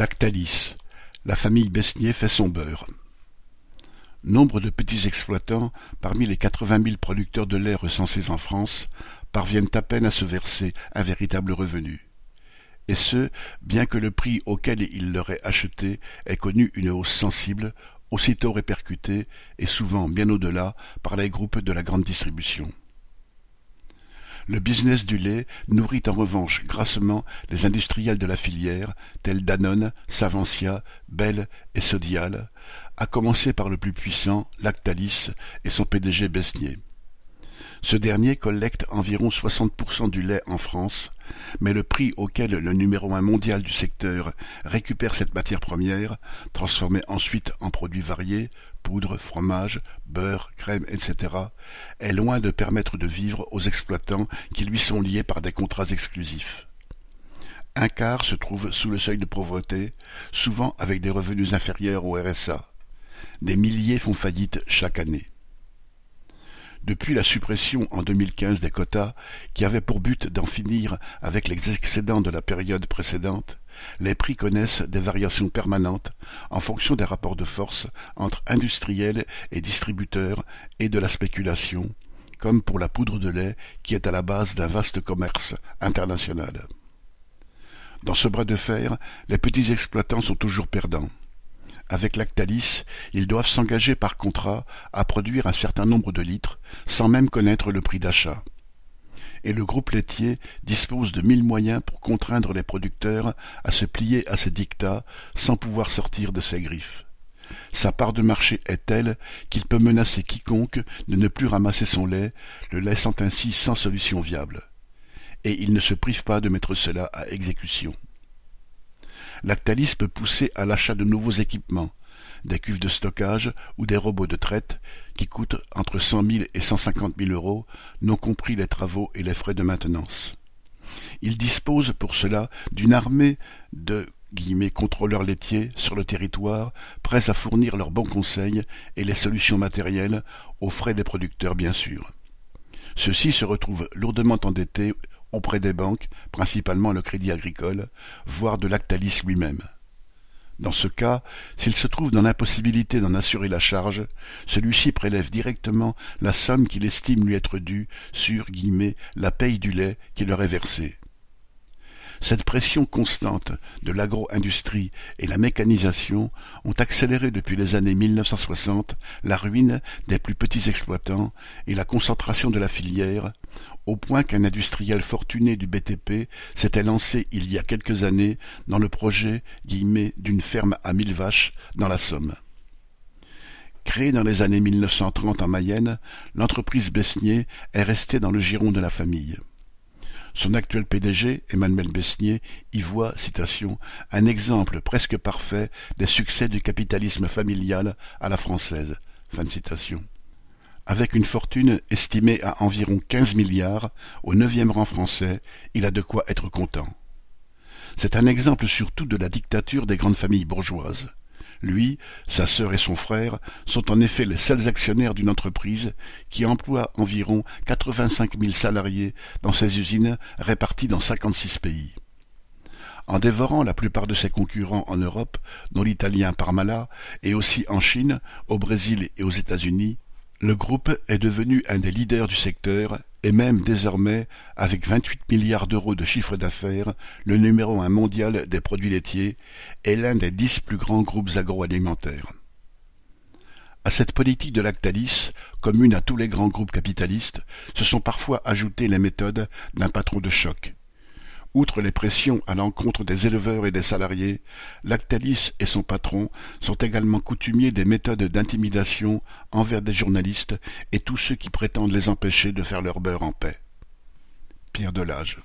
Lactalis, la famille Besnier fait son beurre. Nombre de petits exploitants, parmi les quatre-vingt mille producteurs de lait recensés en France, parviennent à peine à se verser un véritable revenu. Et ce, bien que le prix auquel il leur est acheté ait connu une hausse sensible, aussitôt répercutée, et souvent bien au-delà, par les groupes de la grande distribution. Le business du lait nourrit en revanche grassement les industriels de la filière, tels Danone, Savencia, Bell et Sodial, à commencer par le plus puissant, Lactalis, et son PDG Besnier. Ce dernier collecte environ 60% du lait en France, mais le prix auquel le numéro un mondial du secteur récupère cette matière première, transformée ensuite en produits variés, poudre, fromage, beurre, crème, etc., est loin de permettre de vivre aux exploitants qui lui sont liés par des contrats exclusifs. Un quart se trouve sous le seuil de pauvreté, souvent avec des revenus inférieurs au RSA. Des milliers font faillite chaque année. Depuis la suppression en 2015 des quotas, qui avait pour but d'en finir avec les excédents de la période précédente, les prix connaissent des variations permanentes en fonction des rapports de force entre industriels et distributeurs et de la spéculation, comme pour la poudre de lait qui est à la base d'un vaste commerce international. Dans ce bras de fer, les petits exploitants sont toujours perdants. Avec Lactalis, ils doivent s'engager par contrat à produire un certain nombre de litres, sans même connaître le prix d'achat. Et le groupe laitier dispose de mille moyens pour contraindre les producteurs à se plier à ses dictats sans pouvoir sortir de ses griffes. Sa part de marché est telle qu'il peut menacer quiconque de ne plus ramasser son lait, le laissant ainsi sans solution viable. Et il ne se prive pas de mettre cela à exécution. Lactalis peut pousser à l'achat de nouveaux équipements, des cuves de stockage ou des robots de traite qui coûtent entre cent mille et cent cinquante mille euros, non compris les travaux et les frais de maintenance. Il dispose pour cela d'une armée de contrôleurs laitiers sur le territoire, prêts à fournir leurs bons conseils et les solutions matérielles, aux frais des producteurs bien sûr. Ceux-ci se retrouvent lourdement endettés auprès des banques, principalement le Crédit Agricole, voire de Lactalis lui-même. Dans ce cas, s'il se trouve dans l'impossibilité d'en assurer la charge, celui-ci prélève directement la somme qu'il estime lui être due sur la paye du lait qui leur est versée. Cette pression constante de l'agro-industrie et la mécanisation ont accéléré depuis les années 1960 la ruine des plus petits exploitants et la concentration de la filière, au point qu'un industriel fortuné du BTP s'était lancé il y a quelques années dans le projet d'une ferme à mille vaches dans la Somme. Créée dans les années 1930 en Mayenne, l'entreprise Besnier est restée dans le giron de la famille. Son actuel PDG, Emmanuel Besnier, y voit, citation, un exemple presque parfait des succès du capitalisme familial à la française. Avec une fortune estimée à environ quinze milliards, au neuvième rang français, il a de quoi être content. C'est un exemple surtout de la dictature des grandes familles bourgeoises. Lui, sa sœur et son frère sont en effet les seuls actionnaires d'une entreprise qui emploie environ quatre-vingt-cinq mille salariés dans ses usines réparties dans cinquante-six pays. En dévorant la plupart de ses concurrents en Europe, dont l'italien Parmala, et aussi en Chine, au Brésil et aux États-Unis, le groupe est devenu un des leaders du secteur et même désormais, avec vingt-huit milliards d'euros de chiffre d'affaires, le numéro un mondial des produits laitiers est l'un des dix plus grands groupes agroalimentaires. À cette politique de Lactalis, commune à tous les grands groupes capitalistes, se sont parfois ajoutées les méthodes d'un patron de choc, Outre les pressions à l'encontre des éleveurs et des salariés, Lactalis et son patron sont également coutumiers des méthodes d'intimidation envers des journalistes et tous ceux qui prétendent les empêcher de faire leur beurre en paix. Pierre Delage